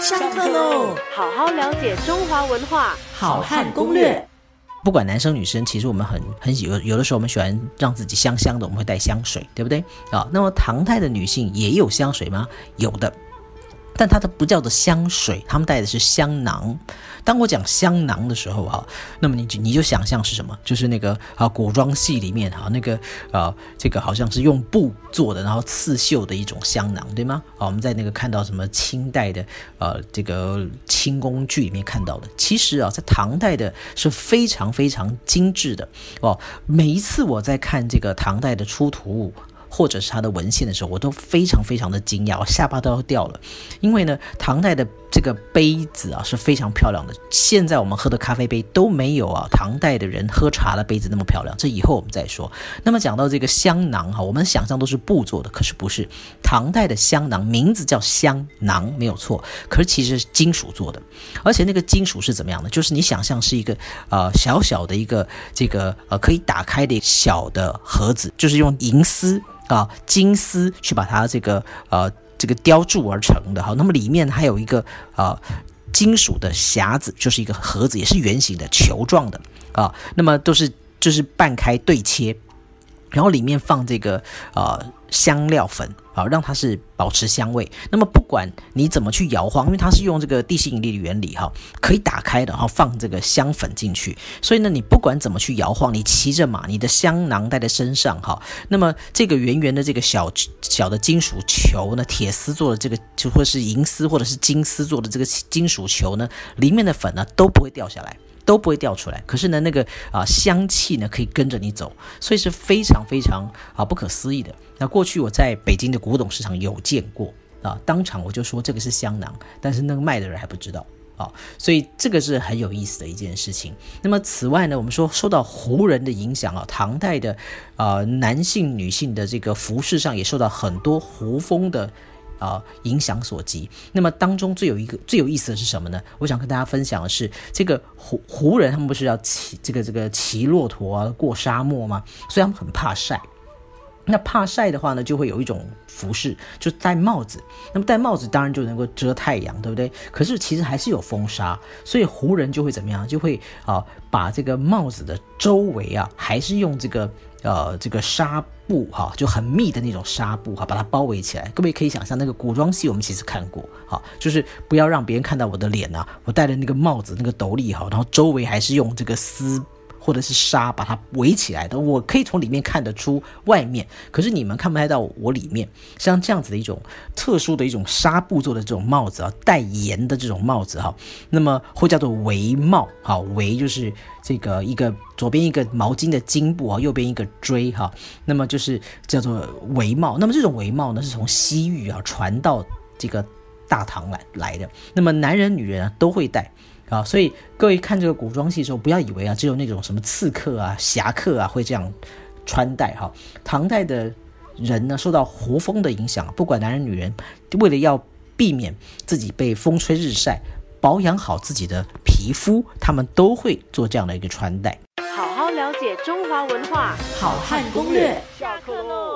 上课喽！好好了解中华文化，好汉攻略。不管男生女生，其实我们很很喜有有的时候，我们喜欢让自己香香的，我们会带香水，对不对？啊，那么唐代的女性也有香水吗？有的。但它的不叫做香水，他们带的是香囊。当我讲香囊的时候，哈，那么你就你就想象是什么？就是那个啊，古装戏里面哈，那个啊，这个好像是用布做的，然后刺绣的一种香囊，对吗？啊，我们在那个看到什么清代的呃这个清宫剧里面看到的，其实啊，在唐代的是非常非常精致的哦。每一次我在看这个唐代的出土物。或者是他的文献的时候，我都非常非常的惊讶，我下巴都要掉了。因为呢，唐代的这个杯子啊是非常漂亮的。现在我们喝的咖啡杯都没有啊，唐代的人喝茶的杯子那么漂亮。这以后我们再说。那么讲到这个香囊哈，我们想象都是布做的，可是不是。唐代的香囊名字叫香囊，没有错。可是其实是金属做的，而且那个金属是怎么样的？就是你想象是一个呃小小的一个这个呃可以打开的小的盒子，就是用银丝。啊，金丝去把它这个呃这个雕铸而成的。哈，那么里面还有一个呃金属的匣子，就是一个盒子，也是圆形的球状的。啊，那么都是就是半开对切，然后里面放这个呃香料粉。好，让它是保持香味。那么不管你怎么去摇晃，因为它是用这个地心引力的原理哈，可以打开的，然后放这个香粉进去。所以呢，你不管怎么去摇晃，你骑着马，你的香囊带在身上哈。那么这个圆圆的这个小小的金属球呢，铁丝做的这个，就或是银丝或者是金丝做的这个金属球呢，里面的粉呢都不会掉下来。都不会掉出来，可是呢，那个啊香气呢可以跟着你走，所以是非常非常啊不可思议的。那过去我在北京的古董市场有见过啊，当场我就说这个是香囊，但是那个卖的人还不知道啊，所以这个是很有意思的一件事情。那么此外呢，我们说受到胡人的影响啊，唐代的啊男性、女性的这个服饰上也受到很多胡风的。啊，影响所及。那么当中最有一个最有意思的是什么呢？我想跟大家分享的是，这个胡胡人他们不是要骑这个这个骑骆驼啊过沙漠吗？所以他们很怕晒。那怕晒的话呢，就会有一种服饰，就戴帽子。那么戴帽子当然就能够遮太阳，对不对？可是其实还是有风沙，所以胡人就会怎么样？就会啊，把这个帽子的周围啊，还是用这个。呃，这个纱布哈，就很密的那种纱布哈，把它包围起来。各位可以想象，那个古装戏我们其实看过，哈，就是不要让别人看到我的脸呐，我戴的那个帽子、那个斗笠哈，然后周围还是用这个丝。或者是纱把它围起来的，我可以从里面看得出外面，可是你们看不太到我里面。像这样子的一种特殊的一种纱布做的这种帽子啊，带檐的这种帽子哈，那么会叫做围帽。好，围就是这个一个左边一个毛巾的巾布啊，右边一个锥哈，那么就是叫做围帽。那么这种围帽呢，是从西域啊传到这个大唐来来的。那么男人女人啊都会戴。啊，所以各位看这个古装戏的时候，不要以为啊，只有那种什么刺客啊、侠客啊会这样穿戴哈。唐代的人呢，受到胡风的影响，不管男人女人，为了要避免自己被风吹日晒，保养好自己的皮肤，他们都会做这样的一个穿戴。好好了解中华文化，好汉攻略，下课喽。